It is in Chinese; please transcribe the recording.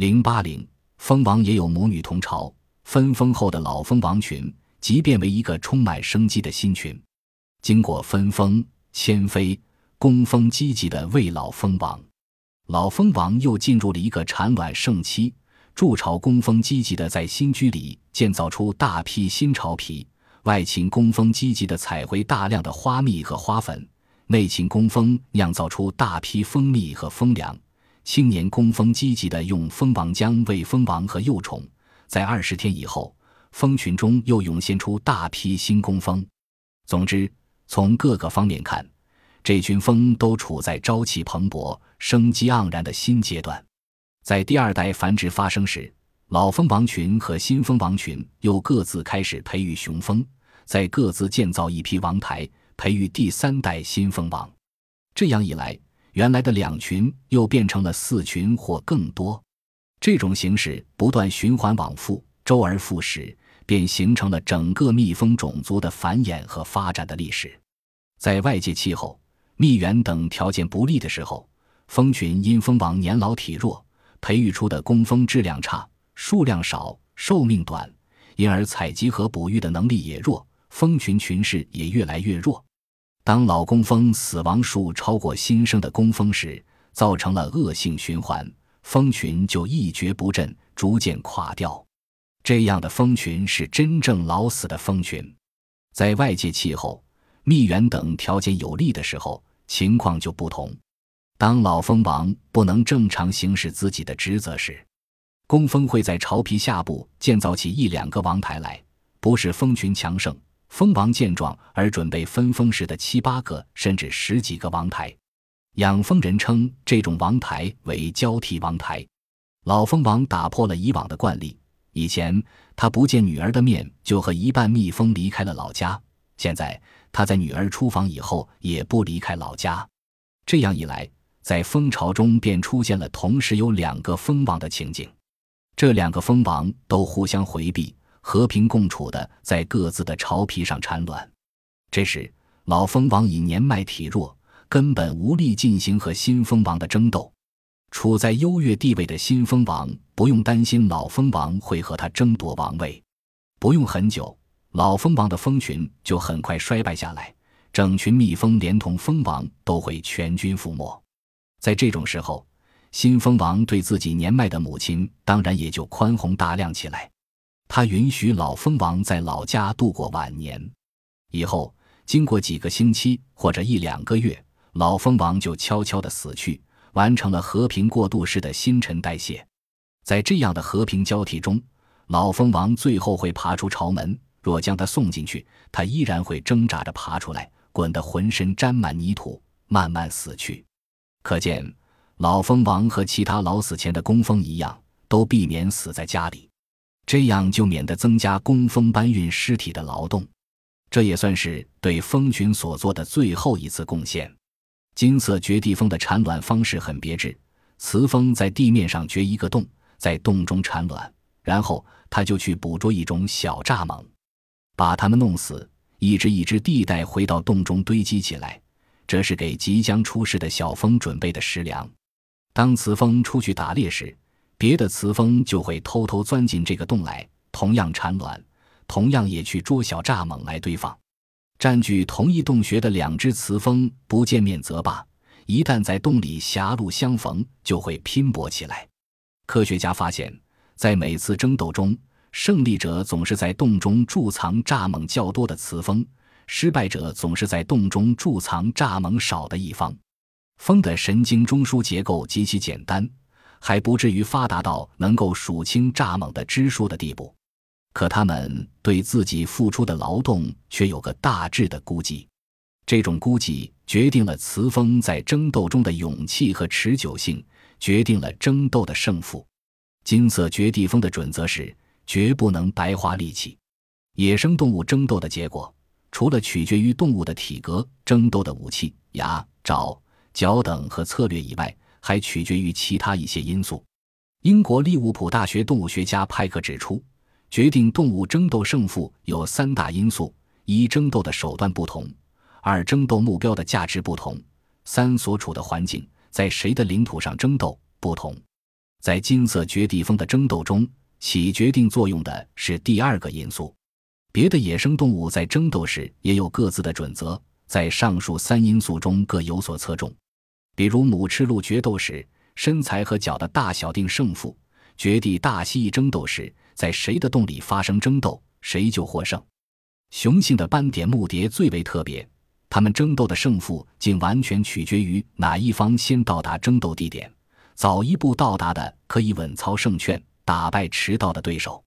零八零，蜂王也有母女同巢，分封后的老蜂王群即变为一个充满生机的新群。经过分封、迁飞、工蜂积极的为老蜂王，老蜂王又进入了一个产卵盛期。筑巢工蜂积极的在新居里建造出大批新巢皮，外勤工蜂积极的采回大量的花蜜和花粉，内勤工蜂酿造出大批蜂蜜和蜂粮。青年工蜂积极的用蜂王浆喂蜂王和幼虫，在二十天以后，蜂群中又涌现出大批新工蜂。总之，从各个方面看，这群蜂都处在朝气蓬勃、生机盎然的新阶段。在第二代繁殖发生时，老蜂王群和新蜂王群又各自开始培育雄蜂，再各自建造一批王台，培育第三代新蜂王。这样一来，原来的两群又变成了四群或更多。这种形式不断循环往复，周而复始，便形成了整个蜜蜂种族的繁衍和发展的历史。在外界气候、蜜源等条件不利的时候，蜂群因蜂王年老体弱。培育出的工蜂质量差、数量少、寿命短，因而采集和哺育的能力也弱，蜂群群势也越来越弱。当老工蜂死亡数超过新生的工蜂时，造成了恶性循环，蜂群就一蹶不振，逐渐垮掉。这样的蜂群是真正老死的蜂群。在外界气候、蜜源等条件有利的时候，情况就不同。当老蜂王不能正常行使自己的职责时，工蜂会在巢皮下部建造起一两个王台来，不是蜂群强盛，蜂王见状而准备分封时的七八个甚至十几个王台。养蜂人称这种王台为交替王台。老蜂王打破了以往的惯例，以前他不见女儿的面就和一半蜜蜂离开了老家，现在他在女儿出房以后也不离开老家。这样一来。在蜂巢中便出现了同时有两个蜂王的情景，这两个蜂王都互相回避、和平共处的在各自的巢皮上产卵。这时，老蜂王已年迈体弱，根本无力进行和新蜂王的争斗。处在优越地位的新蜂王不用担心老蜂王会和他争夺王位。不用很久，老蜂王的蜂群就很快衰败下来，整群蜜蜂连同蜂王都会全军覆没。在这种时候，新蜂王对自己年迈的母亲当然也就宽宏大量起来。他允许老蜂王在老家度过晚年，以后经过几个星期或者一两个月，老蜂王就悄悄地死去，完成了和平过渡式的新陈代谢。在这样的和平交替中，老蜂王最后会爬出巢门。若将他送进去，他依然会挣扎着爬出来，滚得浑身沾满泥土，慢慢死去。可见，老蜂王和其他老死前的工蜂一样，都避免死在家里，这样就免得增加工蜂搬运尸体的劳动。这也算是对蜂群所做的最后一次贡献。金色绝地蜂的产卵方式很别致：雌蜂在地面上掘一个洞，在洞中产卵，然后它就去捕捉一种小蚱蜢，把它们弄死，一只一只地带回到洞中堆积起来。这是给即将出世的小蜂准备的食粮。当雌蜂出去打猎时，别的雌蜂就会偷偷钻进这个洞来，同样产卵，同样也去捉小蚱蜢来堆放。占据同一洞穴的两只雌蜂不见面则罢，一旦在洞里狭路相逢，就会拼搏起来。科学家发现，在每次争斗中，胜利者总是在洞中贮藏蚱蜢较多的雌蜂。失败者总是在洞中贮藏蚱蜢少的一方。蜂的神经中枢结构极其简单，还不至于发达到能够数清蚱蜢的只数的地步。可他们对自己付出的劳动却有个大致的估计。这种估计决定了雌蜂在争斗中的勇气和持久性，决定了争斗的胜负。金色绝地蜂的准则是：绝不能白花力气。野生动物争斗的结果。除了取决于动物的体格、争斗的武器、牙、爪、脚等和策略以外，还取决于其他一些因素。英国利物浦大学动物学家派克指出，决定动物争斗胜负有三大因素：一、争斗的手段不同；二、争斗目标的价值不同；三、所处的环境，在谁的领土上争斗不同。在金色绝地蜂的争斗中，起决定作用的是第二个因素。别的野生动物在争斗时也有各自的准则，在上述三因素中各有所侧重。比如母赤鹿决斗时，身材和脚的大小定胜负；绝地大蜥蜴争斗时，在谁的洞里发生争斗，谁就获胜。雄性的斑点木蝶最为特别，它们争斗的胜负竟完全取决于哪一方先到达争斗地点，早一步到达的可以稳操胜券，打败迟到的对手。